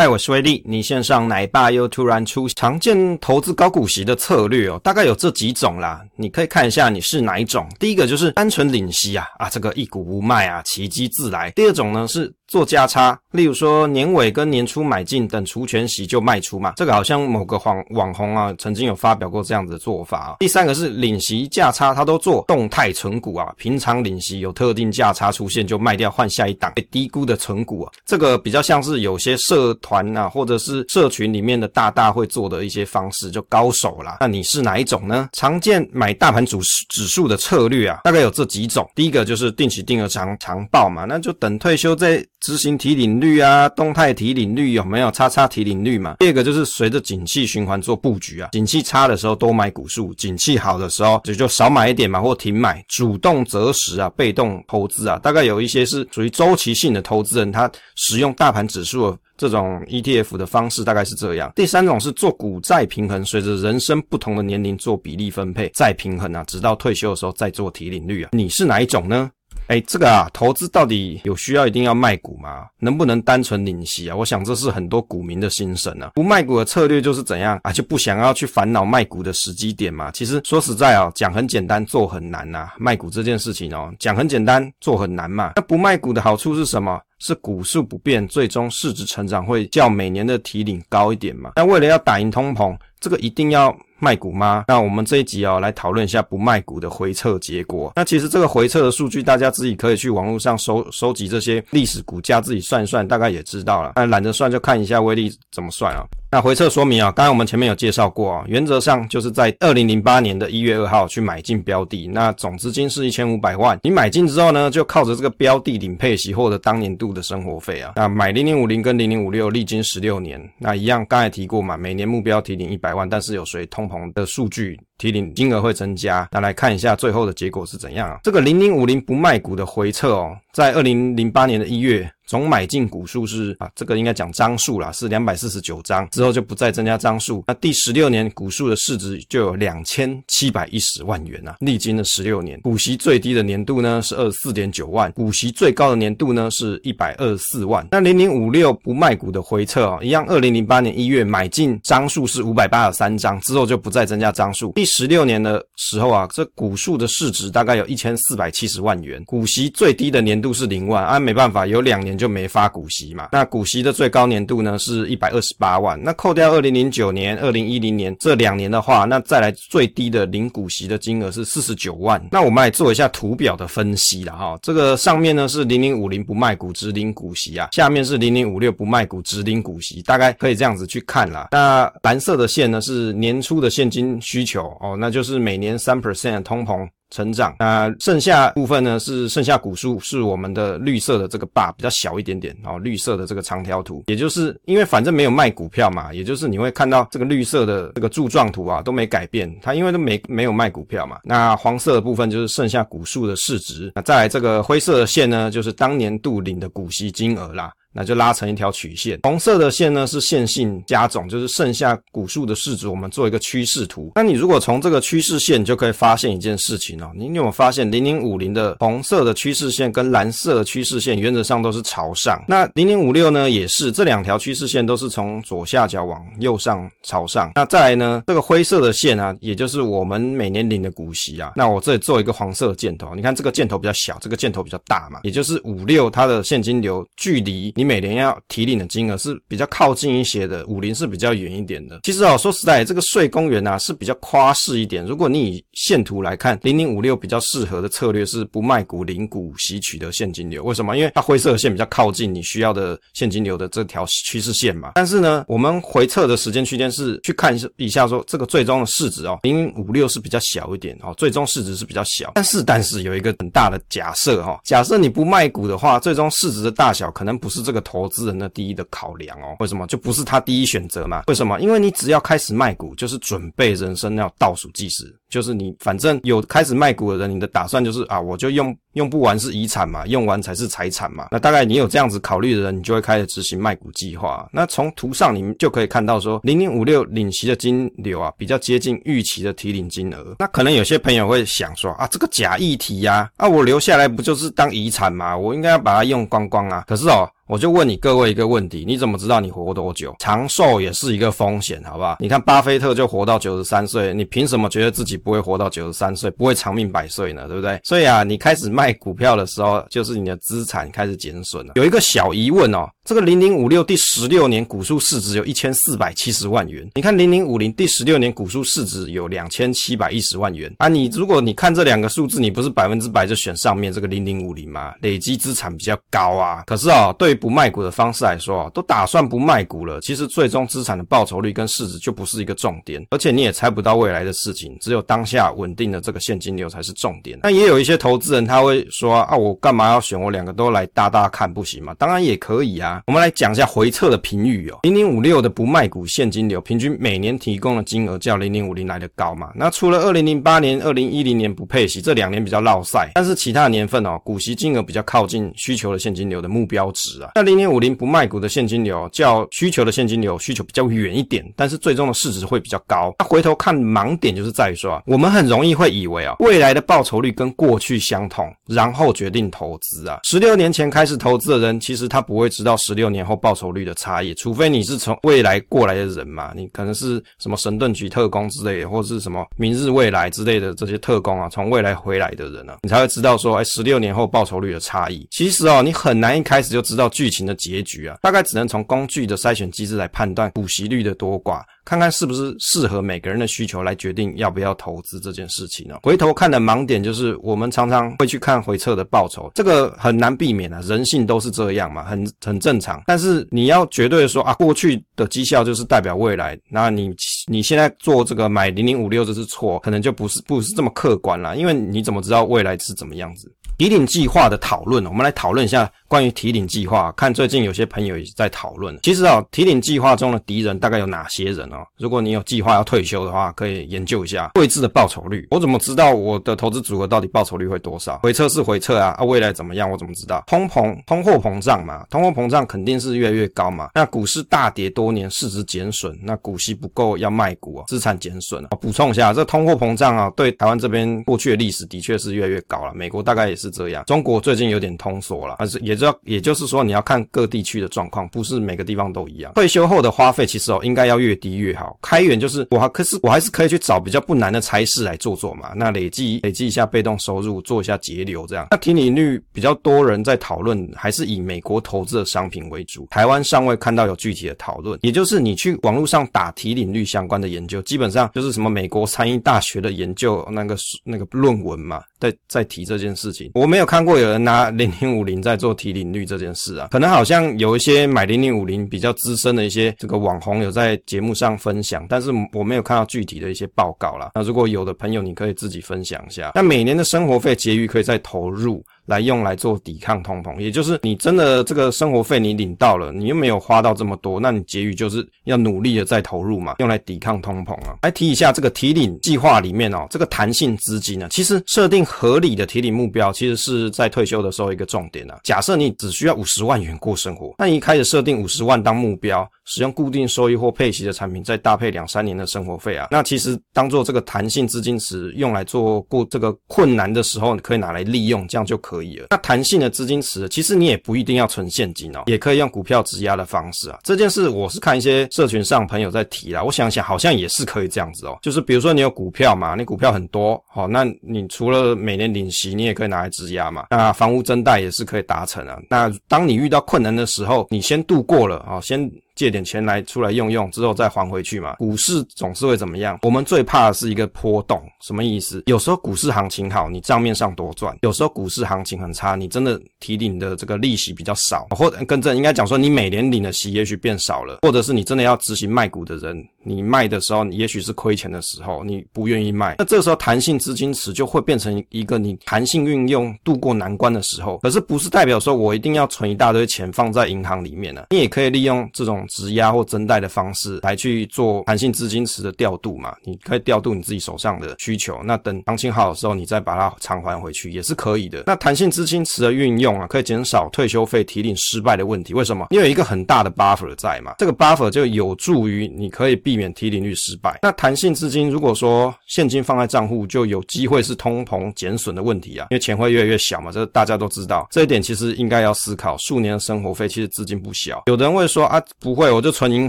嗨，我是威利。你线上奶爸又突然出常见投资高股息的策略哦，大概有这几种啦。你可以看一下你是哪一种。第一个就是单纯领息啊啊，这个一股不卖啊，奇迹自来。第二种呢是做价差，例如说年尾跟年初买进，等除权息就卖出嘛。这个好像某个网网红啊曾经有发表过这样子的做法啊。第三个是领息价差，他都做动态存股啊，平常领息有特定价差出现就卖掉换下一档被低估的存股啊。这个比较像是有些社团啊，或者是社群里面的大大会做的一些方式，就高手啦。那你是哪一种呢？常见买大盘指指数的策略啊，大概有这几种。第一个就是定期定额长长报嘛，那就等退休再执行提领率啊，动态提领率有没有？叉叉提领率嘛。第二个就是随着景气循环做布局啊，景气差的时候多买股数，景气好的时候就就少买一点嘛，或停买，主动择时啊，被动投资啊。大概有一些是属于周期性的投资人，他使用大盘指数。这种 ETF 的方式大概是这样。第三种是做股债平衡，随着人生不同的年龄做比例分配，再平衡啊，直到退休的时候再做提领率啊。你是哪一种呢？哎，这个啊，投资到底有需要一定要卖股吗？能不能单纯领息啊？我想这是很多股民的心声啊。不卖股的策略就是怎样啊？就不想要去烦恼卖股的时机点嘛。其实说实在哦，讲很简单，做很难呐。卖股这件事情哦，讲很简单，做很难嘛。那不卖股的好处是什么？是股数不变，最终市值成长会较每年的提领高一点嘛？那为了要打赢通膨，这个一定要卖股吗？那我们这一集哦，来讨论一下不卖股的回测结果。那其实这个回测的数据，大家自己可以去网络上收收集这些历史股价，自己算一算，大概也知道了。那懒得算，就看一下威力怎么算啊。那回测说明啊，刚才我们前面有介绍过啊，原则上就是在二零零八年的一月二号去买进标的，那总资金是一千五百万。你买进之后呢，就靠着这个标的领配息，获得当年度的生活费啊。那买零零五零跟零零五六，历经十六年，那一样刚才提过嘛，每年目标提领一百百万，但是有随通膨的数据。提领金额会增加，那来看一下最后的结果是怎样啊？这个零零五零不卖股的回撤哦，在二零零八年的一月，总买进股数是啊，这个应该讲张数啦，是两百四十九张，之后就不再增加张数。那第十六年股数的市值就有两千七百一十万元啊，历经了十六年，股息最低的年度呢是二十四点九万，股息最高的年度呢是一百二十四万。那零零五六不卖股的回撤啊，一样，二零零八年一月买进张数是五百八十三张，之后就不再增加张数。第十六年的时候啊，这股数的市值大概有一千四百七十万元，股息最低的年度是零万啊，没办法，有两年就没发股息嘛。那股息的最高年度呢是一百二十八万，那扣掉二零零九年、二零一零年这两年的话，那再来最低的领股息的金额是四十九万。那我们来做一下图表的分析了哈，这个上面呢是零零五零不卖股只领股息啊，下面是零零五六不卖股只领股息，大概可以这样子去看啦。那蓝色的线呢是年初的现金需求哦，那就。是每年三 percent 通膨成长，那剩下部分呢是剩下股数，是我们的绿色的这个 bar 比较小一点点哦，绿色的这个长条图，也就是因为反正没有卖股票嘛，也就是你会看到这个绿色的这个柱状图啊都没改变，它因为都没没有卖股票嘛，那黄色的部分就是剩下股数的市值，那再来这个灰色的线呢，就是当年度领的股息金额啦。那就拉成一条曲线，红色的线呢是线性加总，就是剩下股数的市值，我们做一个趋势图。那你如果从这个趋势线你就可以发现一件事情哦，你有没有发现零零五零的红色的趋势线跟蓝色的趋势线原则上都是朝上？那零零五六呢也是，这两条趋势线都是从左下角往右上朝上。那再来呢，这个灰色的线啊，也就是我们每年领的股息啊。那我这里做一个黄色的箭头，你看这个箭头比较小，这个箭头比较大嘛，也就是五六它的现金流距离。你每年要提领的金额是比较靠近一些的，五零是比较远一点的。其实哦，说实在，这个税公园啊是比较夸饰一点。如果你以线图来看，零零五六比较适合的策略是不卖股领股吸取的现金流。为什么？因为它灰色线比较靠近你需要的现金流的这条趋势线嘛。但是呢，我们回测的时间区间是去看一下说这个最终的市值哦，零零五六是比较小一点哦，最终市值是比较小。但是但是有一个很大的假设哈，假设你不卖股的话，最终市值的大小可能不是这这个投资人的第一的考量哦，为什么就不是他第一选择嘛？为什么？因为你只要开始卖股，就是准备人生要倒数计时，就是你反正有开始卖股的人，你的打算就是啊，我就用用不完是遗产嘛，用完才是财产嘛。那大概你有这样子考虑的人，你就会开始执行卖股计划。那从图上你们就可以看到说，零零五六领息的金流啊，比较接近预期的提领金额。那可能有些朋友会想说啊，这个假议题呀，啊，我留下来不就是当遗产吗？我应该要把它用光光啊。可是哦。我就问你各位一个问题，你怎么知道你活多久？长寿也是一个风险，好不好？你看巴菲特就活到九十三岁，你凭什么觉得自己不会活到九十三岁，不会长命百岁呢？对不对？所以啊，你开始卖卖股票的时候，就是你的资产开始减损了。有一个小疑问哦，这个零零五六第十六年股数市值有一千四百七十万元，你看零零五零第十六年股数市值有两千七百一十万元啊，你如果你看这两个数字，你不是百分之百就选上面这个零零五零吗？累积资产比较高啊。可是哦，对于。不卖股的方式来说，都打算不卖股了。其实最终资产的报酬率跟市值就不是一个重点，而且你也猜不到未来的事情，只有当下稳定的这个现金流才是重点。那也有一些投资人他会说啊，我干嘛要选我两个都来搭搭看不行吗？当然也可以啊。我们来讲一下回测的评语哦，零零五六的不卖股现金流平均每年提供的金额较零零五零来的高嘛。那除了二零零八年、二零一零年不配息这两年比较落赛，但是其他年份哦，股息金额比较靠近需求的现金流的目标值啊。那零零五零不卖股的现金流较需求的现金流需求比较远一点，但是最终的市值会比较高。那回头看盲点就是在于说啊，我们很容易会以为啊，未来的报酬率跟过去相同，然后决定投资啊。十六年前开始投资的人，其实他不会知道十六年后报酬率的差异，除非你是从未来过来的人嘛，你可能是什么神盾局特工之类的，或是什么明日未来之类的这些特工啊，从未来回来的人呢，你才会知道说，哎，十六年后报酬率的差异。其实哦，你很难一开始就知道剧情的。结局啊，大概只能从工具的筛选机制来判断股息率的多寡。看看是不是适合每个人的需求来决定要不要投资这件事情呢？回头看的盲点就是，我们常常会去看回测的报酬，这个很难避免啊，人性都是这样嘛，很很正正常。但是你要绝对的说啊，过去的绩效就是代表未来，那你你现在做这个买零零五六这是错，可能就不是不是这么客观了，因为你怎么知道未来是怎么样子？提领计划的讨论，我们来讨论一下关于提领计划。看最近有些朋友也在讨论，其实啊，提领计划中的敌人大概有哪些人哦？如果你有计划要退休的话，可以研究一下未知的报酬率。我怎么知道我的投资组合到底报酬率会多少？回测是回测啊，啊，未来怎么样？我怎么知道？通膨、通货膨胀嘛，通货膨胀肯定是越来越高嘛。那股市大跌多年，市值减损，那股息不够要卖股啊，资产减损啊。补充一下，这通货膨胀啊，对台湾这边过去的历史的确是越来越高了。美国大概也是这样，中国最近有点通缩了，但是也就也就是说，你要看各地区的状况，不是每个地方都一样。退休后的花费其实哦，应该要越低越好。开源就是我可是我还是可以去找比较不难的差事来做做嘛。那累积累积一下被动收入，做一下节流这样。那提领率比较多人在讨论，还是以美国投资的商品为主。台湾尚未看到有具体的讨论，也就是你去网络上打提领率相关的研究，基本上就是什么美国参议大学的研究那个那个论文嘛，在在提这件事情。我没有看过有人拿零零五零在做提领率这件事啊，可能好像有一些买零零五零比较资深的一些这个网红有在节目上分享。但是我没有看到具体的一些报告啦。那如果有的朋友，你可以自己分享一下。那每年的生活费结余可以再投入。来用来做抵抗通膨，也就是你真的这个生活费你领到了，你又没有花到这么多，那你结余就是要努力的再投入嘛，用来抵抗通膨啊。来提一下这个提领计划里面哦，这个弹性资金呢，其实设定合理的提领目标，其实是在退休的时候一个重点啊。假设你只需要五十万元过生活，那你一开始设定五十万当目标，使用固定收益或配息的产品，再搭配两三年的生活费啊，那其实当做这个弹性资金池用来做过这个困难的时候，你可以拿来利用，这样就可以了。那弹性的资金池，其实你也不一定要存现金哦，也可以用股票质押的方式啊。这件事我是看一些社群上朋友在提啦，我想想好像也是可以这样子哦。就是比如说你有股票嘛，你股票很多，好，那你除了每年领息，你也可以拿来质押嘛。那房屋增贷也是可以达成啊。那当你遇到困难的时候，你先度过了啊，先。借点钱来出来用用，之后再还回去嘛。股市总是会怎么样？我们最怕的是一个波动，什么意思？有时候股市行情好，你账面上多赚；有时候股市行情很差，你真的提领的这个利息比较少，或者更正应该讲说，你每年领的息也许变少了，或者是你真的要执行卖股的人，你卖的时候，你也许是亏钱的时候，你不愿意卖，那这时候弹性资金池就会变成一个你弹性运用度过难关的时候。可是不是代表说我一定要存一大堆钱放在银行里面呢？你也可以利用这种质押或增贷的方式来去做弹性资金池的调度嘛。你可以调度你自己手上的需求，那等行情好的时候，你再把它偿还回去也是可以的。那弹性资金池的运用啊，可以减少退休费提领失败的问题。为什么？因为有一个很大的 buffer 在嘛，这个 buffer 就有助于你可以避免提领率失败。那弹性资金如果说现金放在账户，就有机会是通膨减损的问题啊，因为钱会越来越小嘛，这大家都知道。这一点其实应该要思考。数年的生活费其实资金不小，有的人会说啊，不会，我就存银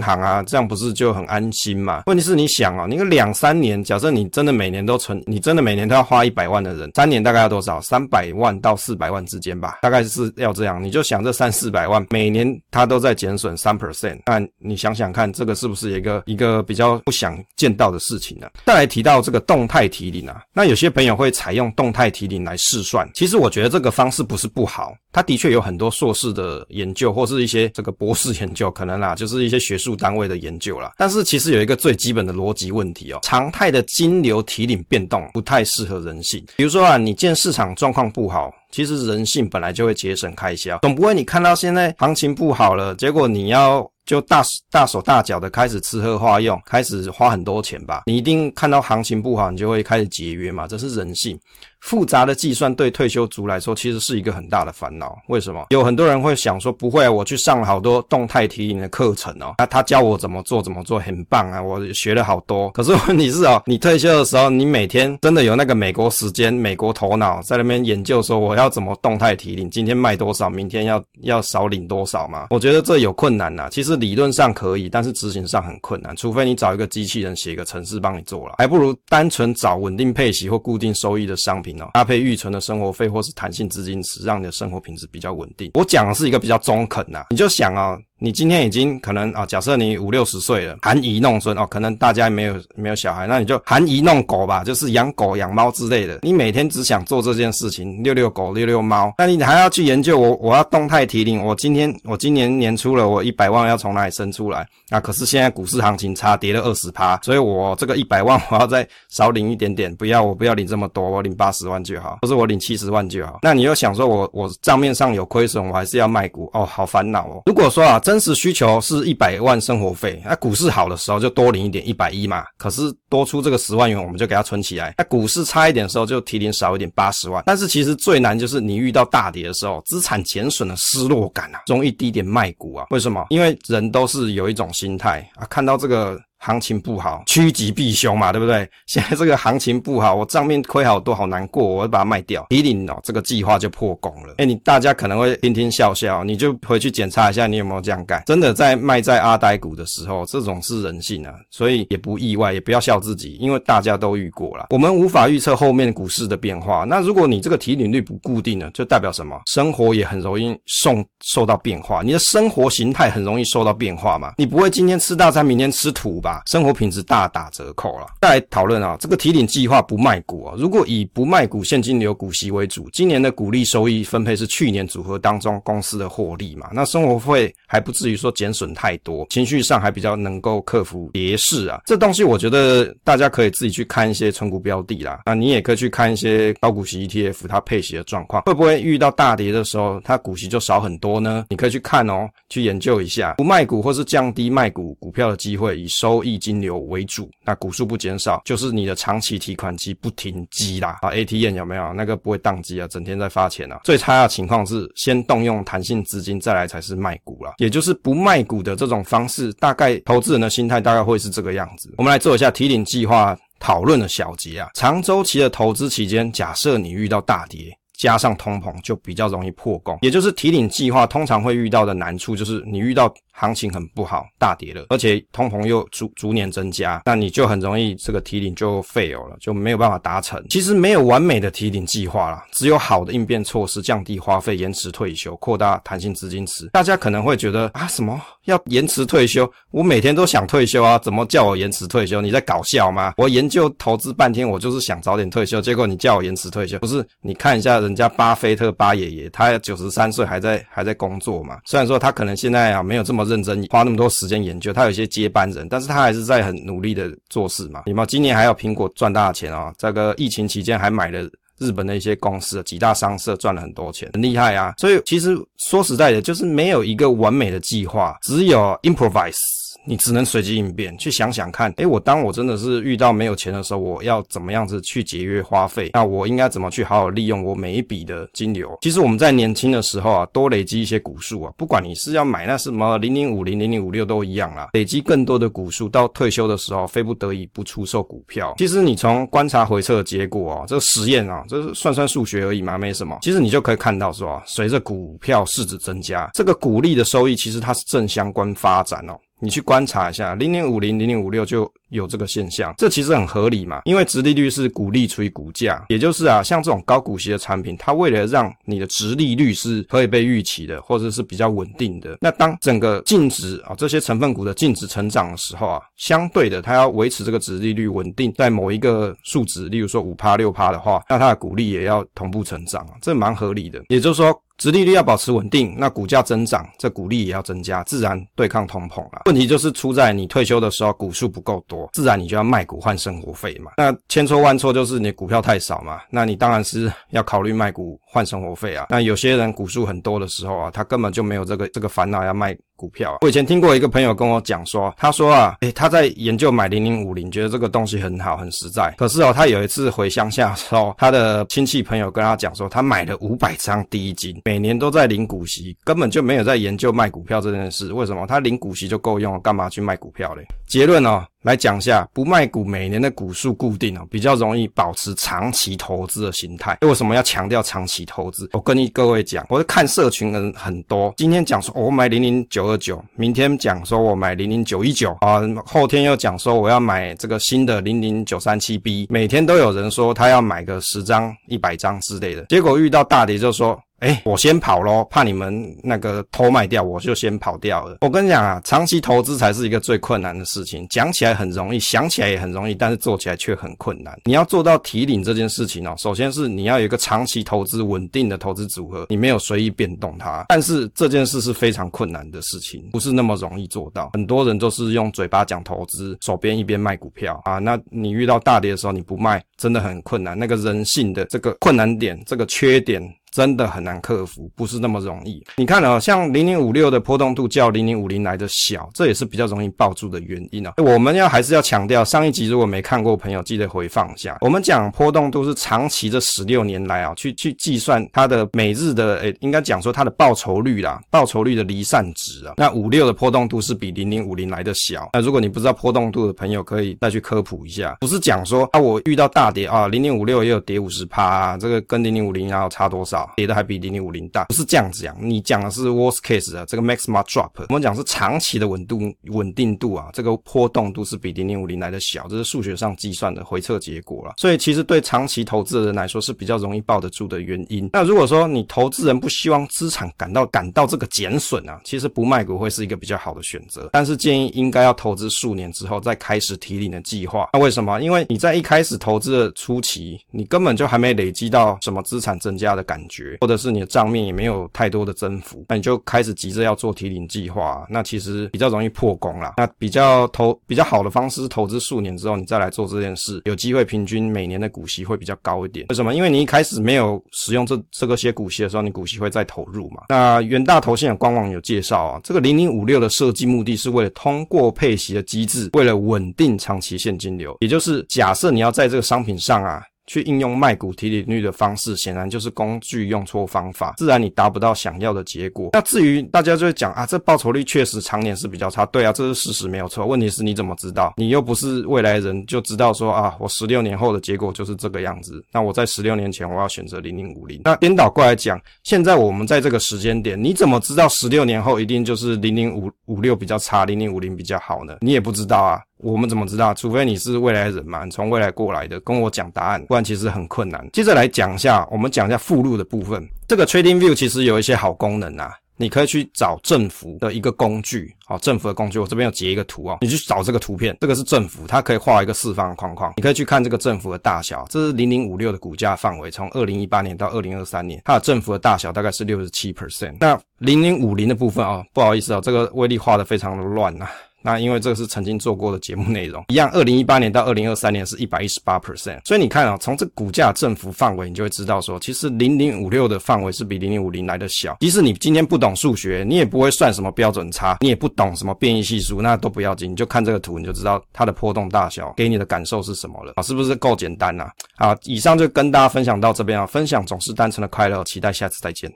行啊，这样不是就很安心嘛？问题是你想啊，你个两三年，假设你真的每年都存，你真的每年都要花一百万的人，三年大概要多少？三百万到四百万之间吧，大概是要这样。你就想这三四百万，每年它都在减损三 percent，那你想想看，这个是不是一个一个呃比较不想见到的事情呢？再来提到这个动态提领啊，那有些朋友会采用动态提领来试算，其实我觉得这个方式不是不好，它的确有很多硕士的研究或是一些这个博士研究，可能啦，就是一些学术单位的研究啦。但是其实有一个最基本的逻辑问题哦，常态的金流提领变动不太适合人性。比如说啊，你见市场状况不好。其实人性本来就会节省开销，总不会你看到现在行情不好了，结果你要就大大手大脚的开始吃喝花用，开始花很多钱吧？你一定看到行情不好，你就会开始节约嘛，这是人性。复杂的计算对退休族来说，其实是一个很大的烦恼。为什么？有很多人会想说，不会啊，我去上了好多动态提领的课程哦，那他教我怎么做怎么做，很棒啊，我学了好多。可是问题是哦，你退休的时候，你每天真的有那个美国时间、美国头脑在那边研究说，我要怎么动态提领，今天卖多少，明天要要少领多少吗？我觉得这有困难呐。其实理论上可以，但是执行上很困难，除非你找一个机器人写一个程式帮你做了，还不如单纯找稳定配息或固定收益的商品。搭配预存的生活费或是弹性资金池，让你的生活品质比较稳定。我讲的是一个比较中肯呐，你就想啊。你今天已经可能啊，假设你五六十岁了，含饴弄孙哦，可能大家没有没有小孩，那你就含饴弄狗吧，就是养狗养猫之类的。你每天只想做这件事情，遛遛狗，遛遛猫，那你还要去研究我我要动态提领，我今天我今年年初了，我一百万要从哪里生出来？那可是现在股市行情差，跌了二十趴，所以我这个一百万我要再少领一点点，不要我不要领这么多，我领八十万就好，或是我领七十万就好。那你又想说我我账面上有亏损，我还是要卖股哦，好烦恼哦。如果说啊，这真实需求是一百万生活费，那股市好的时候就多领一点一百一嘛。可是多出这个十万元，我们就给它存起来。那股市差一点的时候就提领少一点八十万。但是其实最难就是你遇到大跌的时候，资产减损的失落感啊，容易低点卖股啊。为什么？因为人都是有一种心态啊，看到这个。行情不好，趋吉避凶嘛，对不对？现在这个行情不好，我账面亏好多，好难过，我会把它卖掉。提领哦，这个计划就破功了。哎，你大家可能会听听笑笑，你就回去检查一下，你有没有这样干？真的在卖在阿呆股的时候，这种是人性啊，所以也不意外，也不要笑自己，因为大家都遇过了。我们无法预测后面股市的变化，那如果你这个提领率不固定呢，就代表什么？生活也很容易受受到变化，你的生活形态很容易受到变化嘛？你不会今天吃大餐，明天吃土吧？生活品质大打折扣了。再来讨论啊，这个提领计划不卖股啊，如果以不卖股现金流股息为主，今年的股利收益分配是去年组合当中公司的获利嘛？那生活费还不至于说减损太多，情绪上还比较能够克服跌势啊。这东西我觉得大家可以自己去看一些存股标的啦，那你也可以去看一些高股息 ETF 它配息的状况，会不会遇到大跌的时候它股息就少很多呢？你可以去看哦，去研究一下不卖股或是降低卖股股票的机会，以收益金流为主，那股数不减少，就是你的长期提款机不停机啦啊！ATM 有没有那个不会宕机啊？整天在发钱啊！最差的情况是先动用弹性资金，再来才是卖股啦。也就是不卖股的这种方式，大概投资人的心态大概会是这个样子。我们来做一下提领计划讨论的小结啊。长周期的投资期间，假设你遇到大跌。加上通膨，就比较容易破功。也就是提领计划通常会遇到的难处，就是你遇到行情很不好，大跌了，而且通膨又逐逐年增加，那你就很容易这个提领就 fail 了，就没有办法达成。其实没有完美的提领计划啦，只有好的应变措施，降低花费，延迟退休，扩大弹性资金池。大家可能会觉得啊，什么要延迟退休？我每天都想退休啊，怎么叫我延迟退休？你在搞笑吗？我研究投资半天，我就是想早点退休，结果你叫我延迟退休，不是？你看一下人。人家巴菲特巴爷爷，他九十三岁还在还在工作嘛？虽然说他可能现在啊没有这么么认真，花那么多时间研究，他有一些接班人，但是他还是在很努力的做事嘛。有没有？今年还有苹果赚大钱啊、哦！这个疫情期间还买了日本的一些公司，几大商社赚了很多钱，很厉害啊！所以其实说实在的，就是没有一个完美的计划，只有 improvise。你只能随机应变，去想想看，诶，我当我真的是遇到没有钱的时候，我要怎么样子去节约花费？那我应该怎么去好好利用我每一笔的金流？其实我们在年轻的时候啊，多累积一些股数啊，不管你是要买那什么零零五零、零零五六都一样啦，累积更多的股数，到退休的时候，非不得已不出售股票。其实你从观察回测的结果啊，这个实验啊，这是算算数学而已嘛，没什么。其实你就可以看到说啊，随着股票市值增加，这个股利的收益其实它是正相关发展哦。你去观察一下，零零五零、零零五六就有这个现象，这其实很合理嘛，因为殖利率是股利除以股价，也就是啊，像这种高股息的产品，它为了让你的殖利率是可以被预期的，或者是比较稳定的，那当整个净值啊这些成分股的净值成长的时候啊，相对的，它要维持这个殖利率稳定在某一个数值，例如说五趴六趴的话，那它的股利也要同步成长，这蛮合理的，也就是说。殖利率要保持稳定，那股价增长，这股利也要增加，自然对抗通膨了。问题就是出在你退休的时候股数不够多，自然你就要卖股换生活费嘛。那千错万错就是你股票太少嘛，那你当然是要考虑卖股换生活费啊。那有些人股数很多的时候啊，他根本就没有这个这个烦恼要卖。股票，我以前听过一个朋友跟我讲说，他说啊，诶，他在研究买零零五零，觉得这个东西很好，很实在。可是哦，他有一次回乡下的时候，他的亲戚朋友跟他讲说，他买了五百张第一金，每年都在领股息，根本就没有在研究卖股票这件事。为什么？他领股息就够用了，干嘛去卖股票嘞？结论哦。来讲一下，不卖股，每年的股数固定哦，比较容易保持长期投资的心态。为什么要强调长期投资？我跟你各位讲，我是看社群人很多，今天讲说我买零零九喝酒，明天讲说我买零零九一九啊，后天又讲说我要买这个新的零零九三七 B，每天都有人说他要买个十张、一百张之类的，结果遇到大跌就说。哎，我先跑咯，怕你们那个偷卖掉，我就先跑掉了。我跟你讲啊，长期投资才是一个最困难的事情。讲起来很容易，想起来也很容易，但是做起来却很困难。你要做到提领这件事情哦，首先是你要有一个长期投资稳定的投资组合，你没有随意变动它。但是这件事是非常困难的事情，不是那么容易做到。很多人都是用嘴巴讲投资，手边一边卖股票啊。那你遇到大跌的时候你不卖，真的很困难。那个人性的这个困难点，这个缺点。真的很难克服，不是那么容易。你看哦，像零零五六的波动度较零零五零来的小，这也是比较容易抱住的原因啊。我们要还是要强调，上一集如果没看过朋友，记得回放一下。我们讲波动度是长期这十六年来啊，去去计算它的每日的，诶，应该讲说它的报酬率啦，报酬率的离散值啊。那五六的波动度是比零零五零来的小。那如果你不知道波动度的朋友，可以再去科普一下。不是讲说啊，我遇到大跌啊，零零五六也有跌五十趴啊，这个跟零零五零然后差多少？跌的还比零零五零大，不是这样子讲，你讲的是 worst case 的这个 maximum drop，我们讲是长期的稳度稳定度啊，这个波动度是比零零五零来的小，这是数学上计算的回测结果了。所以其实对长期投资的人来说是比较容易抱得住的原因。那如果说你投资人不希望资产感到感到这个减损啊，其实不卖股会是一个比较好的选择。但是建议应该要投资数年之后再开始提领的计划。那为什么？因为你在一开始投资的初期，你根本就还没累积到什么资产增加的感觉，或者。是你的账面也没有太多的增幅，那你就开始急着要做提领计划，那其实比较容易破功啦。那比较投比较好的方式是投资数年之后，你再来做这件事，有机会平均每年的股息会比较高一点。为什么？因为你一开始没有使用这这个些股息的时候，你股息会再投入嘛。那元大投信的官网有介绍啊，这个零零五六的设计目的是为了通过配息的机制，为了稳定长期现金流，也就是假设你要在这个商品上啊。去应用卖股提领率的方式，显然就是工具用错方法，自然你达不到想要的结果。那至于大家就会讲啊，这报酬率确实常年是比较差，对啊，这是事实没有错。问题是你怎么知道？你又不是未来人，就知道说啊，我十六年后的结果就是这个样子。那我在十六年前我要选择零零五零。那颠倒过来讲，现在我们在这个时间点，你怎么知道十六年后一定就是零零五五六比较差，零零五零比较好呢？你也不知道啊。我们怎么知道？除非你是未来人嘛，你从未来过来的，跟我讲答案，不然其实很困难。接着来讲一下，我们讲一下附录的部分。这个 TradingView 其实有一些好功能啊。你可以去找振幅的一个工具，好，振幅的工具，我这边有截一个图哦，你去找这个图片，这个是振幅，它可以画一个四方框框，你可以去看这个振幅的大小，这是零零五六的股价范围，从二零一八年到二零二三年，它的振幅的大小大概是六十七 percent。那零零五零的部分啊、哦，不好意思啊、哦，这个威力画得非常的乱呐。那因为这个是曾经做过的节目内容，一样，二零一八年到二零二三年是一百一十八 percent，所以你看啊，从这股价振幅范围，你就会知道说，其实零零五六的范围是比零零五零来的小。即使你今天不懂数学，你也不会算什么标准差，你也不懂什么变异系数，那都不要紧，你就看这个图，你就知道它的波动大小给你的感受是什么了啊，是不是够简单呐？啊，以上就跟大家分享到这边啊，分享总是单纯的快乐，期待下次再见。